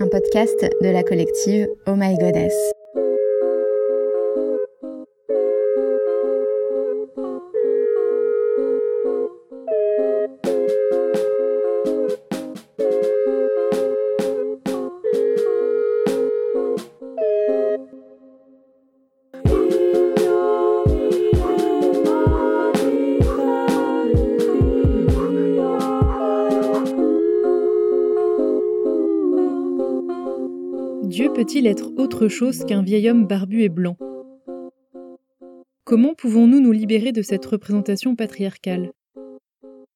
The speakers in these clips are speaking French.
un podcast de la collective Oh My Goddess. Chose qu'un vieil homme barbu et blanc. Comment pouvons-nous nous libérer de cette représentation patriarcale?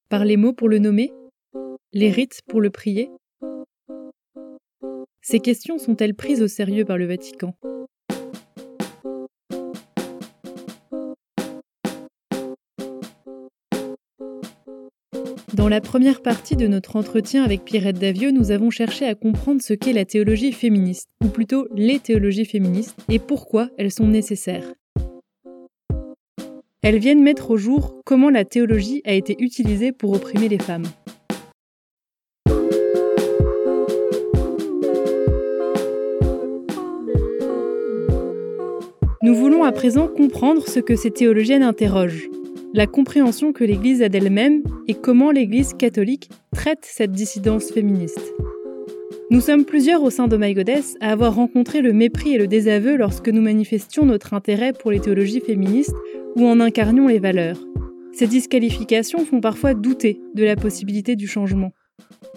Par les mots pour le nommer? Les rites pour le prier? Ces questions sont-elles prises au sérieux par le Vatican? Dans la première partie de notre entretien avec Pierrette Davio, nous avons cherché à comprendre ce qu'est la théologie féministe, ou plutôt les théologies féministes, et pourquoi elles sont nécessaires. Elles viennent mettre au jour comment la théologie a été utilisée pour opprimer les femmes. Nous voulons à présent comprendre ce que ces théologiennes interrogent, la compréhension que l'Église a d'elle-même et comment l'Église catholique traite cette dissidence féministe. Nous sommes plusieurs au sein de My Goddess à avoir rencontré le mépris et le désaveu lorsque nous manifestions notre intérêt pour les théologies féministes ou en incarnions les valeurs. Ces disqualifications font parfois douter de la possibilité du changement.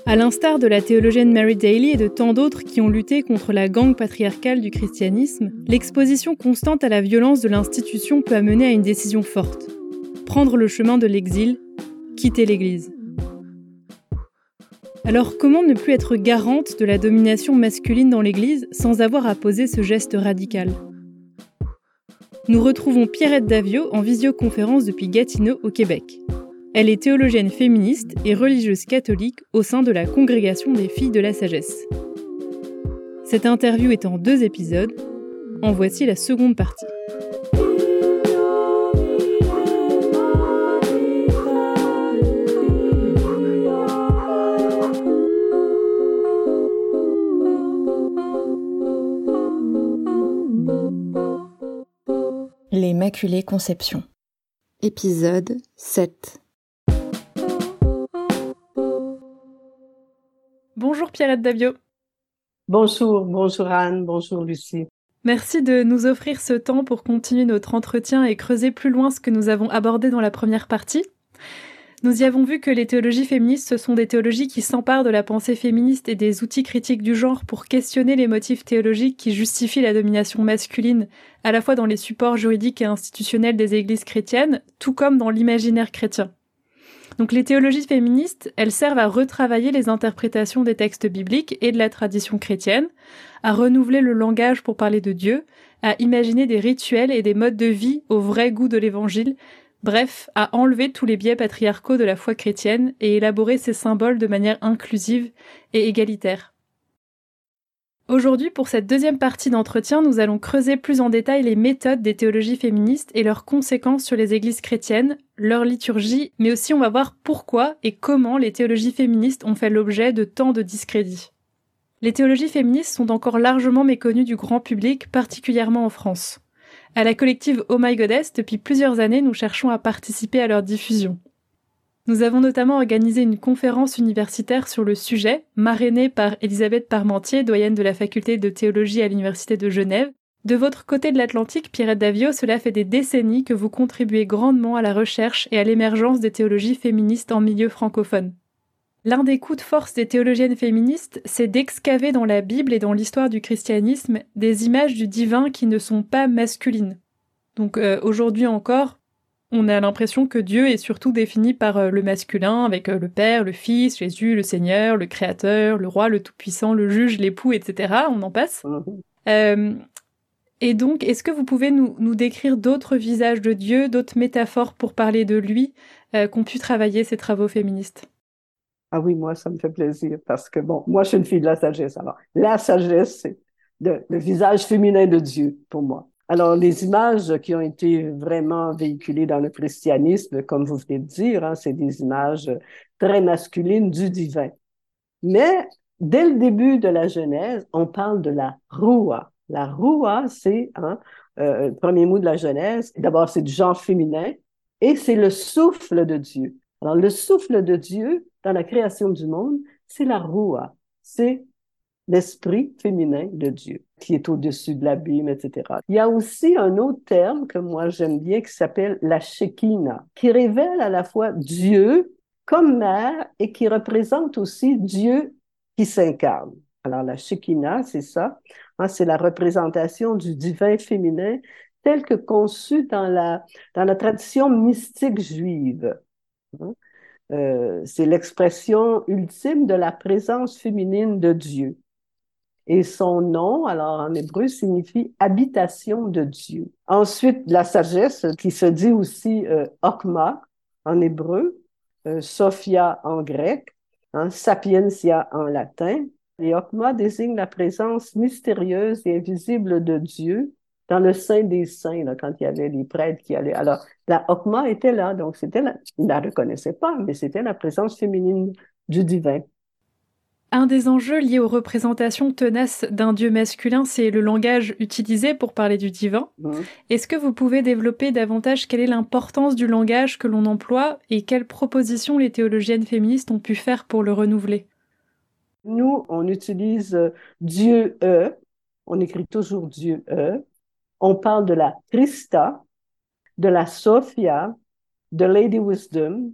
À l'instar de la théologienne Mary Daly et de tant d'autres qui ont lutté contre la gangue patriarcale du christianisme, l'exposition constante à la violence de l'institution peut amener à une décision forte prendre le chemin de l'exil, quitter l'Église. Alors comment ne plus être garante de la domination masculine dans l'Église sans avoir à poser ce geste radical? Nous retrouvons Pierrette Davio en visioconférence depuis Gatineau au Québec. Elle est théologienne féministe et religieuse catholique au sein de la Congrégation des filles de la sagesse. Cette interview est en deux épisodes. En voici la seconde partie. L'Immaculée Conception. Épisode 7. Bonjour Pierrette Davio. Bonjour, bonjour Anne, bonjour Lucie. Merci de nous offrir ce temps pour continuer notre entretien et creuser plus loin ce que nous avons abordé dans la première partie. Nous y avons vu que les théologies féministes, ce sont des théologies qui s'emparent de la pensée féministe et des outils critiques du genre pour questionner les motifs théologiques qui justifient la domination masculine, à la fois dans les supports juridiques et institutionnels des églises chrétiennes, tout comme dans l'imaginaire chrétien. Donc les théologies féministes, elles servent à retravailler les interprétations des textes bibliques et de la tradition chrétienne, à renouveler le langage pour parler de Dieu, à imaginer des rituels et des modes de vie au vrai goût de l'évangile, Bref, à enlever tous les biais patriarcaux de la foi chrétienne et élaborer ces symboles de manière inclusive et égalitaire. Aujourd'hui, pour cette deuxième partie d'entretien, nous allons creuser plus en détail les méthodes des théologies féministes et leurs conséquences sur les églises chrétiennes, leur liturgie, mais aussi on va voir pourquoi et comment les théologies féministes ont fait l'objet de tant de discrédits. Les théologies féministes sont encore largement méconnues du grand public, particulièrement en France. À la collective Oh My Goddess, depuis plusieurs années, nous cherchons à participer à leur diffusion. Nous avons notamment organisé une conférence universitaire sur le sujet, marrainée par Elisabeth Parmentier, doyenne de la faculté de théologie à l'Université de Genève. De votre côté de l'Atlantique, Pierrette Davio, cela fait des décennies que vous contribuez grandement à la recherche et à l'émergence des théologies féministes en milieu francophone. L'un des coups de force des théologiennes féministes, c'est d'excaver dans la Bible et dans l'histoire du christianisme des images du divin qui ne sont pas masculines. Donc euh, aujourd'hui encore, on a l'impression que Dieu est surtout défini par euh, le masculin, avec euh, le Père, le Fils, Jésus, le Seigneur, le Créateur, le Roi, le Tout-Puissant, le Juge, l'époux, etc. On en passe. Mhm. et donc, est-ce que vous pouvez nous, nous décrire d'autres visages de Dieu, d'autres métaphores pour parler de lui, qu'ont pu travailler ces travaux féministes? Ah oui, moi, ça me fait plaisir parce que, bon, moi, je suis une fille de la sagesse. Alors, la sagesse, c'est le, visage féminin de Dieu pour moi. Alors, les images qui ont été vraiment véhiculées dans le christianisme, comme vous venez de dire, hein, c'est des images très masculines du divin. Mais dès le début de la Genèse, on parle de la roua. La roua, c'est hein, euh, le premier mot de la Genèse. D'abord, c'est du genre féminin et c'est le souffle de Dieu. Alors, le souffle de Dieu dans la création du monde, c'est la roua. C'est l'esprit féminin de Dieu qui est au-dessus de l'abîme, etc. Il y a aussi un autre terme que moi j'aime bien qui s'appelle la Shekinah, qui révèle à la fois Dieu comme mère et qui représente aussi Dieu qui s'incarne. Alors la Shekinah, c'est ça, hein, c'est la représentation du divin féminin tel que conçu dans la, dans la tradition mystique juive. Hein. Euh, c'est l'expression ultime de la présence féminine de Dieu. Et son nom, alors en hébreu, signifie habitation de Dieu. Ensuite, la sagesse, qui se dit aussi euh, Okma en hébreu, euh, Sophia en grec, hein, Sapientia en latin. Et Okma désigne la présence mystérieuse et invisible de Dieu dans le sein des saints, là, quand il y avait les prêtres qui allaient. Alors, la Okma était là, donc c'était la, il ne la reconnaissait pas, mais c'était la présence féminine du divin. Un des enjeux liés aux représentations tenaces d'un dieu masculin, c'est le langage utilisé pour parler du divin. Mmh. Est-ce que vous pouvez développer davantage quelle est l'importance du langage que l'on emploie et quelles propositions les théologiennes féministes ont pu faire pour le renouveler? Nous, on utilise euh, Dieu E, on écrit toujours Dieu E. On parle de la Christa, de la Sophia, de Lady Wisdom,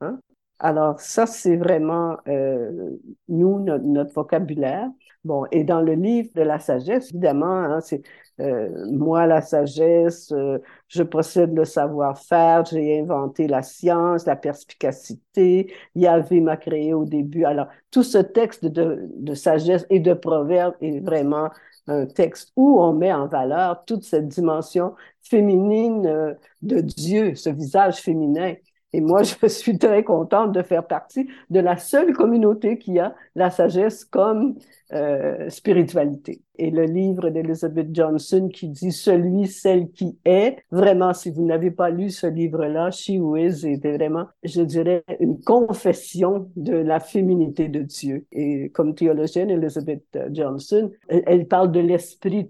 hein? Alors, ça, c'est vraiment, euh, nous, notre, vocabulaire. Bon, et dans le livre de la sagesse, évidemment, hein, c'est euh, moi, la sagesse, euh, je possède le savoir-faire, j'ai inventé la science, la perspicacité, Yahvé m'a créé au début. Alors, tout ce texte de, de sagesse et de proverbe est vraiment un texte où on met en valeur toute cette dimension féminine euh, de Dieu, ce visage féminin. Et moi, je suis très contente de faire partie de la seule communauté qui a la sagesse comme euh, spiritualité. Et le livre d'Elizabeth Johnson qui dit Celui, celle qui est, vraiment, si vous n'avez pas lu ce livre-là, She Who Is, était vraiment, je dirais, une confession de la féminité de Dieu. Et comme théologienne, Elizabeth Johnson, elle, elle parle de l'esprit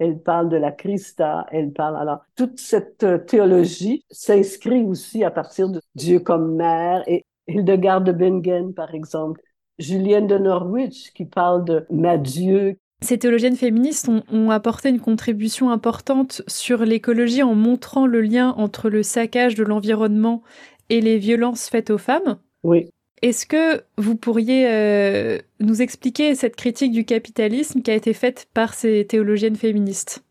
elle parle de la Christa, elle parle alors toute cette euh, théologie s'inscrit aussi à partir de Dieu comme mère et Hildegard de Bingen par exemple, Julienne de Norwich qui parle de ma Dieu. Ces théologiennes féministes ont, ont apporté une contribution importante sur l'écologie en montrant le lien entre le saccage de l'environnement et les violences faites aux femmes. Oui. Est-ce que vous pourriez euh, nous expliquer cette critique du capitalisme qui a été faite par ces théologiennes féministes?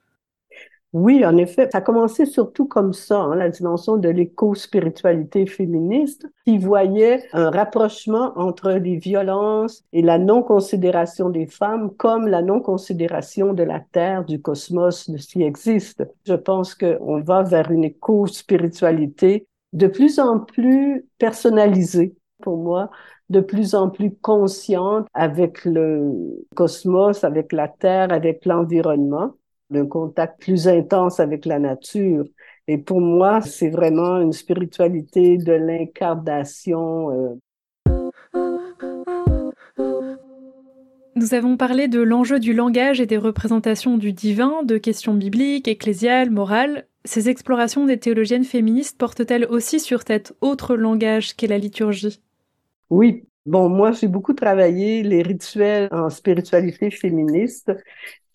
Oui, en effet, ça a commencé surtout comme ça, hein, la dimension de l'éco-spiritualité féministe, qui voyait un rapprochement entre les violences et la non-considération des femmes comme la non-considération de la Terre, du cosmos, de ce qui existe. Je pense qu'on va vers une éco-spiritualité de plus en plus personnalisée pour moi, de plus en plus consciente avec le cosmos, avec la Terre, avec l'environnement, un contact plus intense avec la nature. Et pour moi, c'est vraiment une spiritualité de l'incarnation. Euh. Nous avons parlé de l'enjeu du langage et des représentations du divin, de questions bibliques, ecclésiales, morales. Ces explorations des théologiennes féministes portent-elles aussi sur cet autre langage qu'est la liturgie? Oui, bon, moi, j'ai beaucoup travaillé les rituels en spiritualité féministe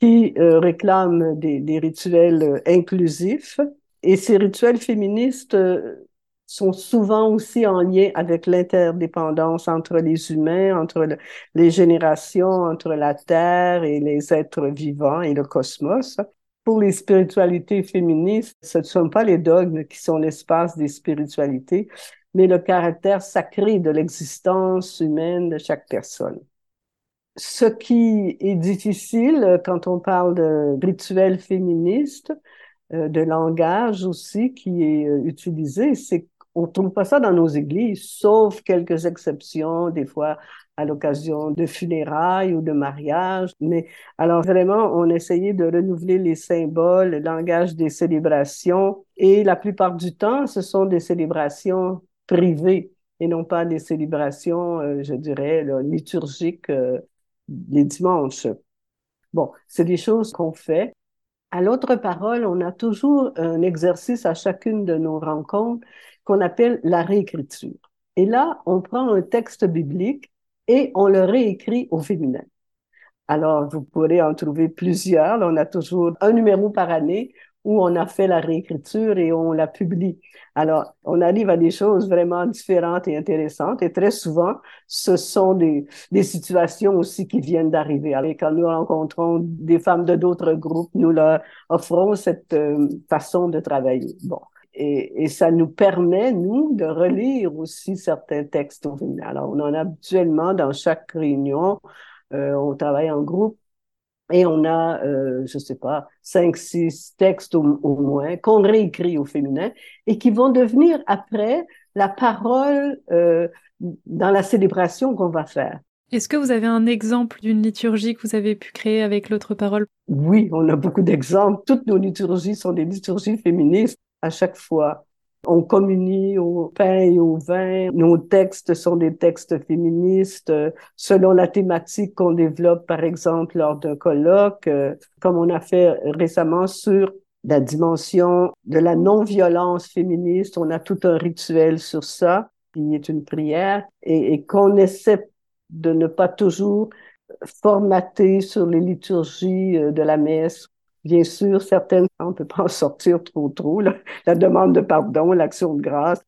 qui euh, réclament des, rituels euh, inclusifs. Et ces rituels féministes euh, sont souvent aussi en lien avec l'interdépendance entre les humains, entre les générations, entre la Terre et les êtres vivants et le cosmos. Pour les spiritualités féministes, ce ne sont pas les dogmes qui sont l'espace des spiritualités, mais le caractère sacré de l'existence humaine de chaque personne. Ce qui est difficile euh, quand on parle de rituel féministe, euh, de langage aussi qui est euh, utilisé, c'est qu'on trouve pas ça dans nos églises, sauf quelques exceptions, des fois à l'occasion de funérailles ou de mariages. Mais alors vraiment, on essayait de renouveler les symboles, le langage des célébrations. Et la plupart du temps, ce sont des célébrations privées et non pas des célébrations, euh, je dirais, liturgiques euh, les dimanches. Bon, c'est des choses qu'on fait. À l'autre parole, on a toujours un exercice à chacune de nos rencontres qu'on appelle la réécriture. Et là, on prend un texte biblique et on le réécrit au féminin. Alors, vous pourrez en trouver plusieurs. on a toujours un numéro par année où on a fait la réécriture et on la publie. Alors, on arrive à des choses vraiment différentes et intéressantes. Et très souvent, ce sont des, des situations aussi qui viennent d'arriver. Alors, quand nous rencontrons des femmes de d'autres groupes, nous leur offrons cette euh, façon de travailler. Bon. Et, et, ça nous permet, nous, de relire aussi certains textes. Alors, on en a habituellement dans chaque réunion euh, on travaille en groupe et on a, euh, je sais pas, cinq, six textes au, moins qu'on réécrit au féminin et qui vont devenir après la parole euh, dans la célébration qu'on va faire. Est-ce que vous avez un exemple d'une liturgie que vous avez pu créer avec l'autre parole? Oui, on a beaucoup d'exemples. Toutes nos liturgies sont des liturgies féministes à chaque fois. On communie au pain et au vin. Nos textes sont des textes féministes selon la thématique qu'on développe, par exemple, lors d'un colloque, comme on a fait récemment sur la dimension de la non-violence féministe. On a tout un rituel sur ça, qui est une prière, et, et qu'on essaie de ne pas toujours formater sur les liturgies euh, de la messe Bien sûr, certaines, on ne peut pas en sortir trop trop, la demande de pardon, l'action de grâce.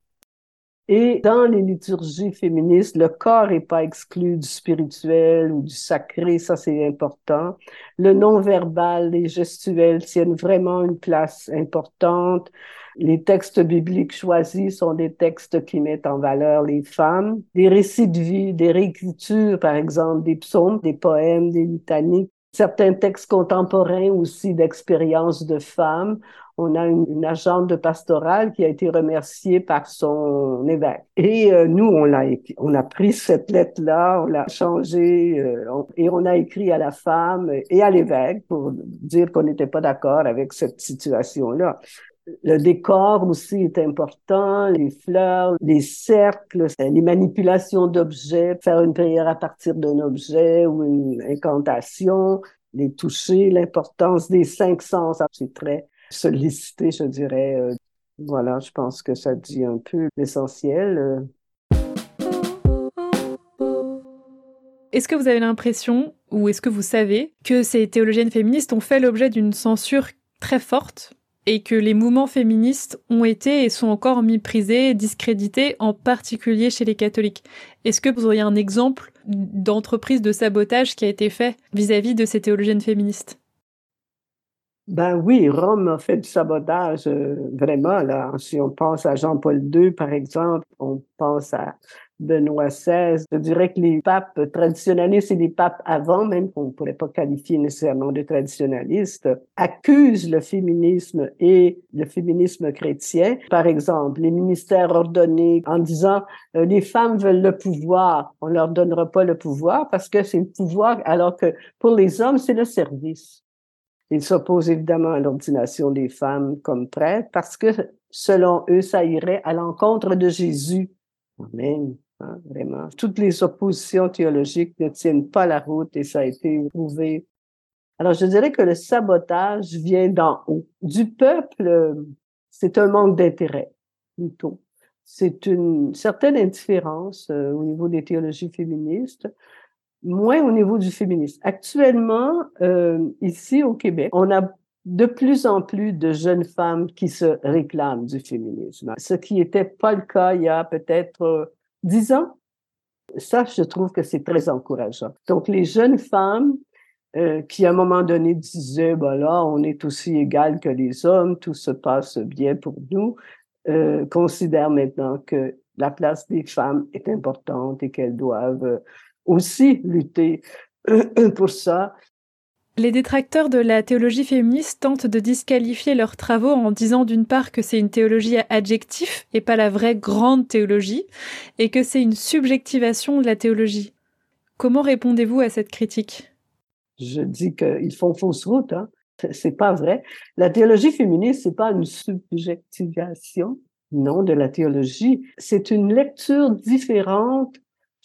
Et dans les liturgies féministes, le corps n'est pas exclu du spirituel ou du sacré, ça c'est important. Le non-verbal, les gestuels tiennent vraiment une place importante. Les textes bibliques choisis sont des textes qui mettent en valeur les femmes. Des récits de vie, des réécritures, par exemple, des psaumes, des poèmes, des litanies certains textes contemporains aussi d'expériences de femmes. On a une, agente de pastorale qui a été remerciée par son évêque. Et euh, nous, on l'a on a pris cette lettre-là, on l'a changée euh, et on a écrit à la femme et à l'évêque pour dire qu'on n'était pas d'accord avec cette situation-là. Le décor aussi est important, les fleurs, les cercles, les manipulations d'objets, faire une prière à partir d'un objet ou une incantation, les toucher, l'importance des cinq sens, ah, c'est très sollicité, je dirais. Euh, voilà, je pense que ça dit un peu l'essentiel. Euh. Est-ce que vous avez l'impression, ou est-ce que vous savez, que ces théologiennes féministes ont fait l'objet d'une censure très forte et que les mouvements féministes ont été et sont encore méprisés, discrédités, en particulier chez les catholiques. Est-ce que vous auriez un exemple d'entreprise de sabotage qui a été fait vis-à-vis de ces théologiennes féministes? Ben oui, Rome a fait du sabotage euh, vraiment. Là. Si on pense à Jean-Paul II, par exemple, on pense à Benoît XVI. Je dirais que les papes traditionnalistes et les papes avant, même qu'on ne pourrait pas qualifier nécessairement de traditionnalistes, accusent le féminisme et le féminisme chrétien. Par exemple, les ministères ordonnés en disant euh, les femmes veulent le pouvoir, on leur donnera pas le pouvoir parce que c'est le pouvoir, alors que pour les hommes, c'est le service. Ils s'opposent évidemment à l'ordination des femmes comme prêtres parce que, selon eux, ça irait à l'encontre de Jésus. Amen. Hein, vraiment. Toutes les oppositions théologiques ne tiennent pas la route et ça a été prouvé. Alors, je dirais que le sabotage vient d'en haut. Du peuple, c'est un manque d'intérêt, plutôt. C'est une certaine indifférence euh, au niveau des théologies féministes, moins au niveau du féminisme. Actuellement, euh, ici au Québec, on a de plus en plus de jeunes femmes qui se réclament du féminisme, ce qui n'était pas le cas il y a peut-être euh, dix ans. Ça, je trouve que c'est très encourageant. Donc, les jeunes femmes euh, qui, à un moment donné, disaient, ben là, on est aussi égal que les hommes, tout se passe bien pour nous, euh, considèrent maintenant que la place des femmes est importante et qu'elles doivent euh, aussi lutter pour ça. Les détracteurs de la théologie féministe tentent de disqualifier leurs travaux en disant d'une part que c'est une théologie adjectif et pas la vraie grande théologie, et que c'est une subjectivation de la théologie. Comment répondez-vous à cette critique? Je dis qu'ils font fausse route. Hein. C'est pas vrai. La théologie féministe, c'est pas une subjectivation, non, de la théologie. C'est une lecture différente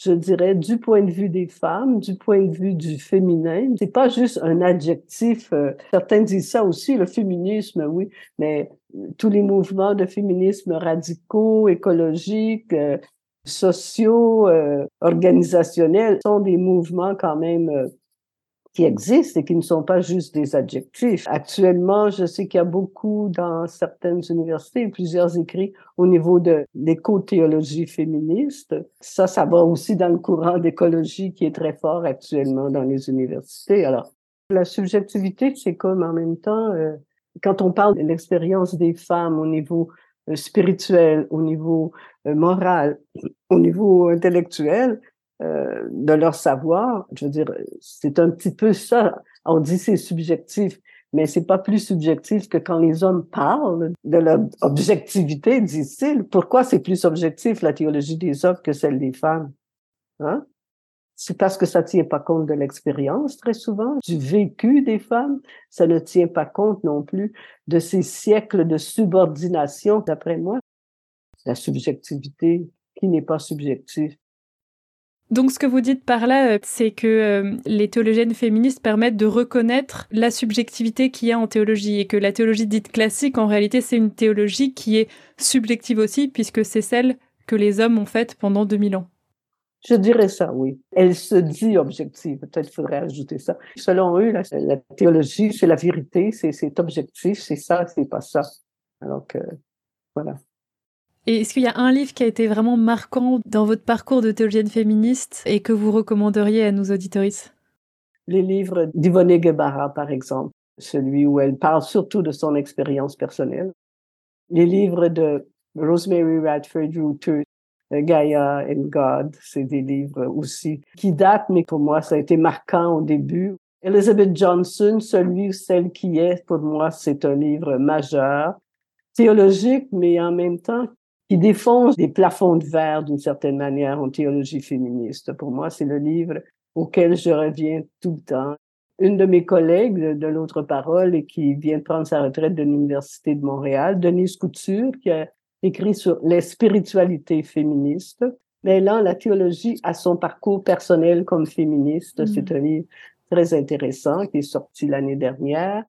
je dirais, du point de vue des femmes, du point de vue du féminin. C'est pas juste un adjectif. Euh, certains disent ça aussi, le féminisme, oui, mais tous les mouvements de féminisme radicaux, écologiques, euh, sociaux, euh, organisationnels sont des mouvements quand même qui existent et qui ne sont pas juste des adjectifs. Actuellement, je sais qu'il y a beaucoup dans certaines universités, plusieurs écrits au niveau de l'éco-théologie féministe. Ça, ça va aussi dans le courant d'écologie qui est très fort actuellement dans les universités. Alors, la subjectivité, c'est comme en même temps, euh, quand on parle de l'expérience des femmes au niveau euh, spirituel, au niveau euh, moral, au niveau intellectuel, euh, de leur savoir. Je veux dire, c'est un petit peu ça. On dit c'est subjectif, mais c'est pas plus subjectif que quand les hommes parlent de leur objectivité, disent-ils. Pourquoi c'est plus objectif la théologie des hommes que celle des femmes? Hein? C'est parce que ça tient pas compte de l'expérience très souvent, du vécu des femmes. Ça ne tient pas compte non plus de ces siècles de subordination, d'après moi. La subjectivité qui n'est pas subjective. Donc ce que vous dites par là, euh, c'est que euh, les théologiennes féministes permettent de reconnaître la subjectivité qu'il y a en théologie et que la théologie dite classique, en réalité, c'est une théologie qui est subjective aussi, puisque c'est celle que les hommes ont faite pendant 2000 ans. Je dirais ça, oui. Elle se dit objective. Peut-être faudrait ajouter ça. Selon eux, la, la théologie, c'est la vérité, c'est objectif, c'est ça, c'est pas ça. Alors que, voilà. Et est-ce qu'il y a un livre qui a été vraiment marquant dans votre parcours de théologienne féministe et que vous recommanderiez à nos auditories Les livres d'Yvonne Guevara, par exemple, celui où elle parle surtout de son expérience personnelle. Les livres de Rosemary Radford Rooter, Gaia and God, c'est des livres aussi qui datent, mais pour moi, ça a été marquant au début. Elizabeth Johnson, celui ou celle qui est, pour moi, c'est un livre majeur, théologique, mais en même temps qui défonce des plafonds de verre d'une certaine manière en théologie féministe. Pour moi, c'est le livre auquel je reviens tout le temps. Une de mes collègues de, l'autre parole et qui vient de prendre sa retraite de l'Université de Montréal, Denise Couture, qui a écrit sur les spiritualités féministes, mêlant la théologie à son parcours personnel comme féministe. C'est mm. un livre très intéressant qui est sorti l'année dernière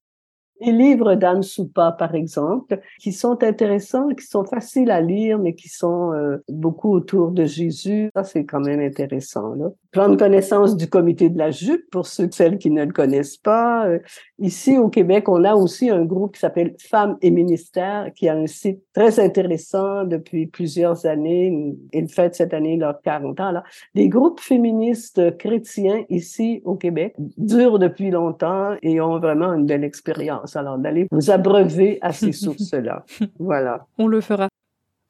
les livres d'Anne Soupa, par exemple, qui sont intéressants, qui sont faciles à lire, mais qui sont euh, beaucoup autour de Jésus. Ça, c'est quand même intéressant. Là. Prendre connaissance du comité de la jupe pour ceux celles qui ne le connaissent pas. Euh, ici, au Québec, on a aussi un groupe qui s'appelle Femmes et Ministères, qui a un site très intéressant depuis plusieurs années. Ils fêtent cette année leurs 40 ans. Là. Les groupes féministes chrétiens ici au Québec durent depuis longtemps et ont vraiment une belle expérience alors d'aller vous abreuver à ces sources-là. Voilà. On le fera.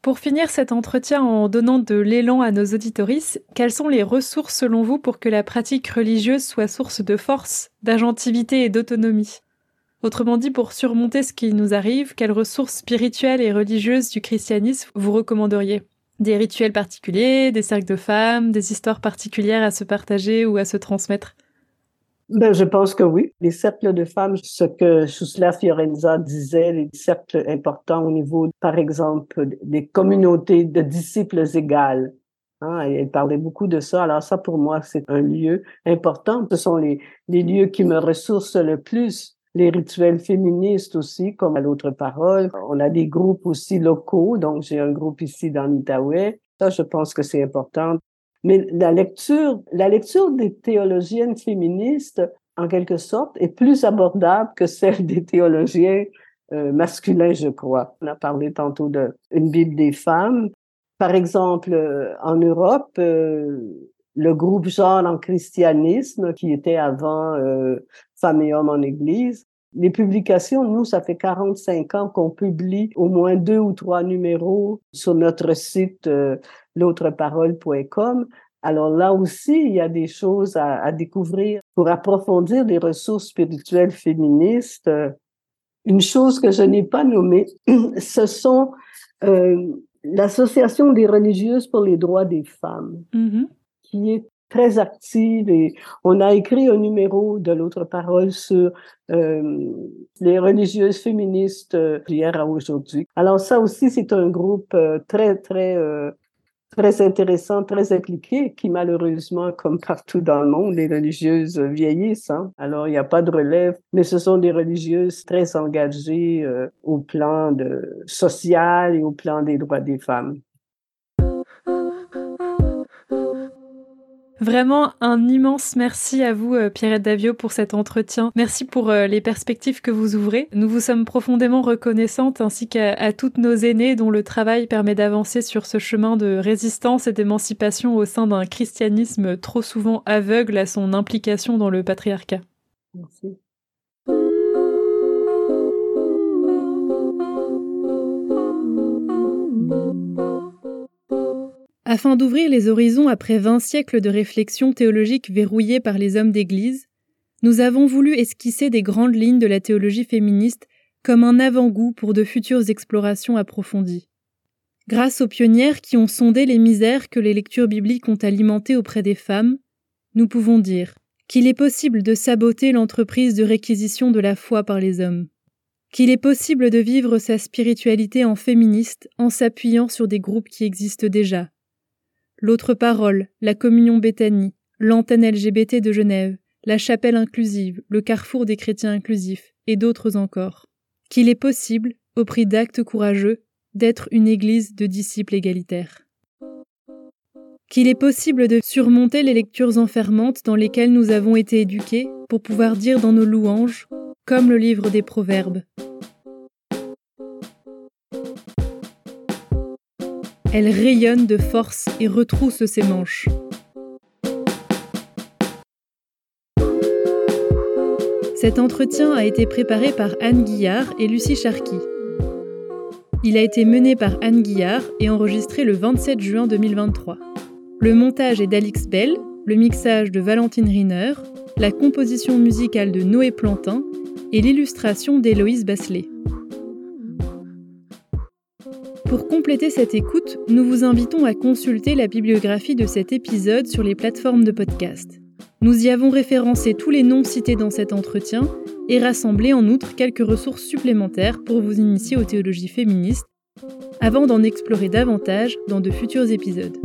Pour finir cet entretien en donnant de l'élan à nos auditorices, quelles sont les ressources selon vous pour que la pratique religieuse soit source de force, d'agentivité et d'autonomie? Autrement dit, pour surmonter ce qui nous arrive, quelles ressources spirituelles et religieuses du christianisme vous recommanderiez? Des rituels particuliers, des cercles de femmes, des histoires particulières à se partager ou à se transmettre? Ben, je pense que oui. Les cercles de femmes, ce que Schussler Fiorenza disait, les cercles importants au niveau, par exemple, des communautés de disciples égales. Hein, elle parlait beaucoup de ça. Alors ça, pour moi, c'est un lieu important. Ce sont les, les lieux qui me ressourcent le plus. Les rituels féministes aussi, comme à l'autre parole. On a des groupes aussi locaux. Donc, j'ai un groupe ici dans l'Itaouais. Ça, je pense que c'est important. Mais la lecture, la lecture des théologiennes féministes, en quelque sorte, est plus abordable que celle des théologiens euh, masculins, je crois. On a parlé tantôt d'une Bible des femmes. Par exemple, euh, en Europe, euh, le groupe Genre en christianisme, qui était avant Femmes et hommes en Église, les publications, nous, ça fait 45 ans qu'on publie au moins deux ou trois numéros sur notre site l'autreparole.com. Alors là aussi, il y a des choses à, découvrir pour approfondir les ressources spirituelles féministes. Une chose que je n'ai pas nommée, ce sont euh, l'Association des religieuses pour les droits des femmes, mm-hmm. qui est très active et on a écrit un numéro de l'autre parole sur euh, les religieuses féministes euh, hier à aujourd'hui. Alors ça aussi, c'est un groupe très, très très intéressantes, très impliquées, qui malheureusement, comme partout dans le monde, les religieuses vieillissent. Hein. Alors, il n'y a pas de relève, mais ce sont des religieuses très engagées euh, au plan de, social et au plan des droits des femmes. Vraiment un immense merci à vous, euh, Pierrette Davio, pour cet entretien. Merci pour euh, les perspectives que vous ouvrez. Nous vous sommes profondément reconnaissantes ainsi qu'à toutes nos aînées dont le travail permet d'avancer sur ce chemin de résistance et d'émancipation au sein d'un christianisme trop souvent aveugle à son implication dans le patriarcat. Merci. Afin d'ouvrir les horizons après vingt siècles de réflexion théologique verrouillée par les hommes d'Église, nous avons voulu esquisser des grandes lignes de la théologie féministe comme un avant-goût pour de futures explorations approfondies. Grâce aux pionnières qui ont sondé les misères que les lectures bibliques ont alimentées auprès des femmes, nous pouvons dire qu'il est possible de saboter l'entreprise de réquisition de la foi par les hommes, qu'il est possible de vivre sa spiritualité en féministe en s'appuyant sur des groupes qui existent déjà, L'autre parole, la communion Béthanie, l'antenne LGBT de Genève, la chapelle inclusive, le carrefour des chrétiens inclusifs, et d'autres encore. Qu'il est possible, au prix d'actes courageux, d'être une église de disciples égalitaires. Qu'il est possible de surmonter les lectures enfermantes dans lesquelles nous avons été éduqués pour pouvoir dire dans nos louanges, comme le livre des Proverbes, Elle rayonne de force et retrousse ses manches. Cet entretien a été préparé par Anne Guillard et Lucie Charqui. Il a été mené par Anne Guillard et enregistré le 27 juin 2023. Le montage est d'Alix Bell, le mixage de Valentine Riner, la composition musicale de Noé Plantin et l'illustration d'Héloïse Basselet. Pour compléter cette écoute, nous vous invitons à consulter la bibliographie de cet épisode sur les plateformes de podcast. Nous y avons référencé tous les noms cités dans cet entretien et rassemblé en outre quelques ressources supplémentaires pour vous initier aux théologies féministes avant d'en explorer davantage dans de futurs épisodes.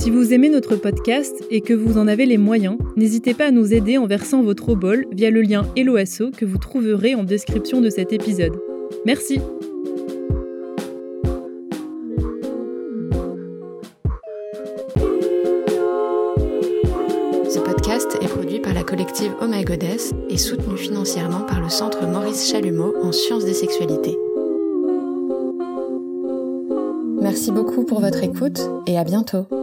Si vous aimez notre podcast et que vous en avez les moyens, n'hésitez pas à nous aider en versant votre obol via le lien Helloasso que vous trouverez en description de cet épisode. Merci Ce podcast est produit par la collective Oh My Goddess et soutenu financièrement par le Centre Maurice Chalumeau en sciences des sexualités. Merci beaucoup pour votre écoute et à bientôt.